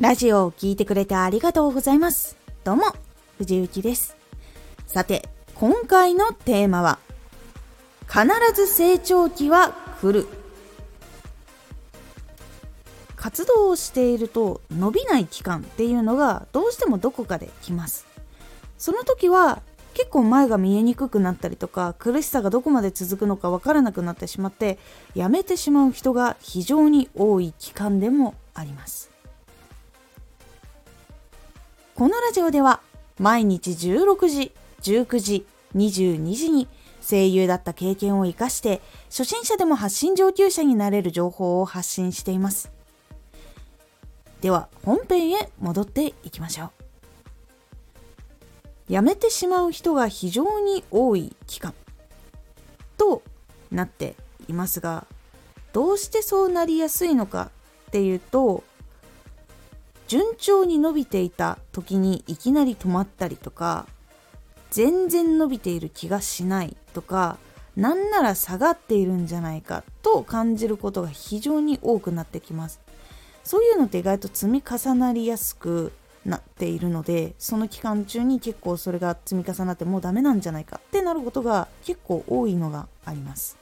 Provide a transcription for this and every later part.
ラジオを聴いてくれてありがとうございます。どうも、藤幸です。さて、今回のテーマは、必ず成長期は来る。活動をしていると伸びない期間っていうのがどうしてもどこかで来ます。その時は結構前が見えにくくなったりとか苦しさがどこまで続くのかわからなくなってしまってやめてしまう人が非常に多い期間でもありますこのラジオでは毎日16時19時22時に声優だった経験を生かして初心者でも発信上級者になれる情報を発信しています。では本編へ戻っていきましょう。辞めてしまう人が非常に多い期間となっていますがどうしてそうなりやすいのかっていうと順調に伸びていた時にいきなり止まったりとか全然伸びている気がしないとかなんなら下がっているんじゃないかと感じることが非常に多くなってきます。そういうのって意外と積み重なりやすくなっているのでその期間中に結構それが積み重なってもうダメなんじゃないかってなることが結構多いのがあります。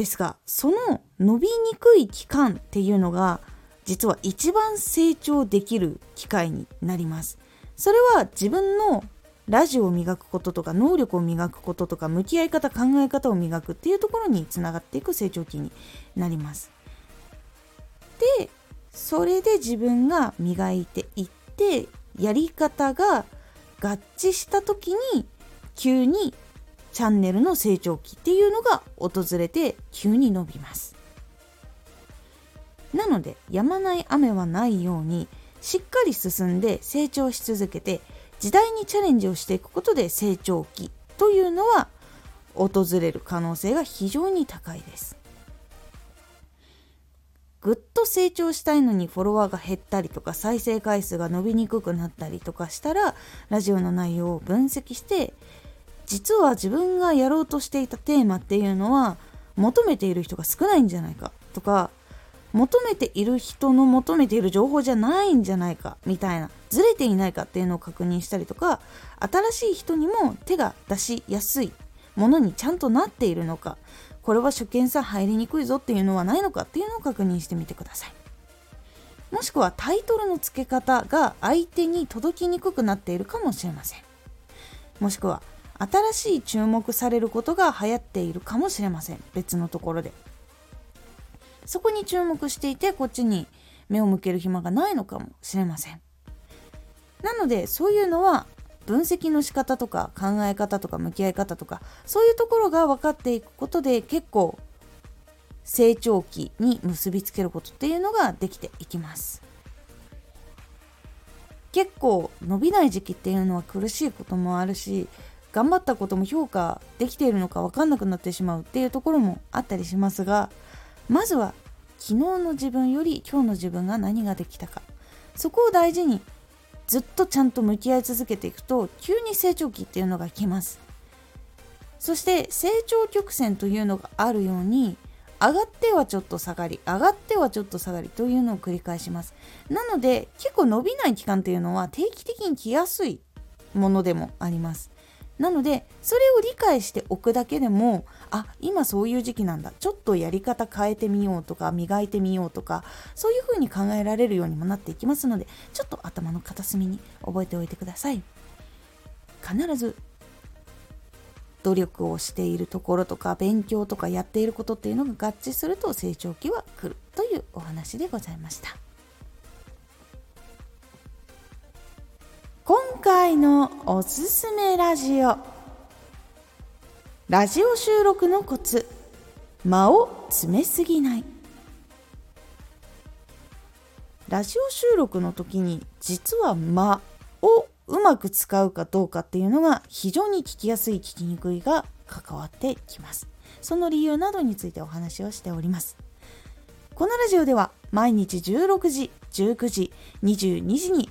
ですがその伸びにくい期間っていうのが実は一番成長できる機会になります。それは自分のラジオを磨くこととか能力を磨くこととか向き合い方考え方を磨くっていうところにつながっていく成長期になります。でそれで自分が磨いていってやり方が合致した時に急にチャンネルの成長期っていうのが訪れて急に伸びます。なのでやまない雨はないようにしっかり進んで成長し続けて時代にチャレンジをしていくことで成長期というのは訪れる可能性が非常に高いです。ぐっと成長したいのにフォロワーが減ったりとか再生回数が伸びにくくなったりとかしたらラジオの内容を分析して実は自分がやろうとしていたテーマっていうのは求めている人が少ないんじゃないかとか求めている人の求めている情報じゃないんじゃないかみたいなずれていないかっていうのを確認したりとか新しい人にも手が出しやすいものにちゃんとなっているのかこれは初見さ入りにくいぞっていうのはないのかっていうのを確認してみてください。もしくはタイトルの付け方が相手に届きにくくなっているかもしれません。もしくは新しい注目されることが流行っているかもしれません。別のところで。そこに注目していてこっちに目を向ける暇がないのかもしれません。なのでそういうのは分析の仕方とか考え方とか向き合い方とかそういうところが分かっていくことで結構成長期に結びつけることっていうのができていきます。結構伸びない時期っていうのは苦しいこともあるし頑張ったことも評価できているのか分かんなくなってしまうっていうところもあったりしますがまずは昨日の自分より今日の自分が何ができたか。そこを大事にずっとちゃんと向き合い続けていくと急に成長期っていうのが来ます。そして成長曲線というのがあるように上がってはちょっと下がり上がってはちょっと下がりというのを繰り返します。なので結構伸びない期間っていうのは定期的に来やすいものでもあります。なのでそれを理解しておくだけでもあ今そういう時期なんだちょっとやり方変えてみようとか磨いてみようとかそういうふうに考えられるようにもなっていきますのでちょっと頭の片隅に覚えておいてください必ず努力をしているところとか勉強とかやっていることっていうのが合致すると成長期は来るというお話でございました。今回のおすすめラジオ。ラジオ収録のコツ間を詰めすぎない。ラジオ収録の時に実は間をうまく使うかどうかっていうのが非常に聞きやすい聞きにくいが関わってきます。その理由などについてお話をしております。このラジオでは毎日16時19時22時に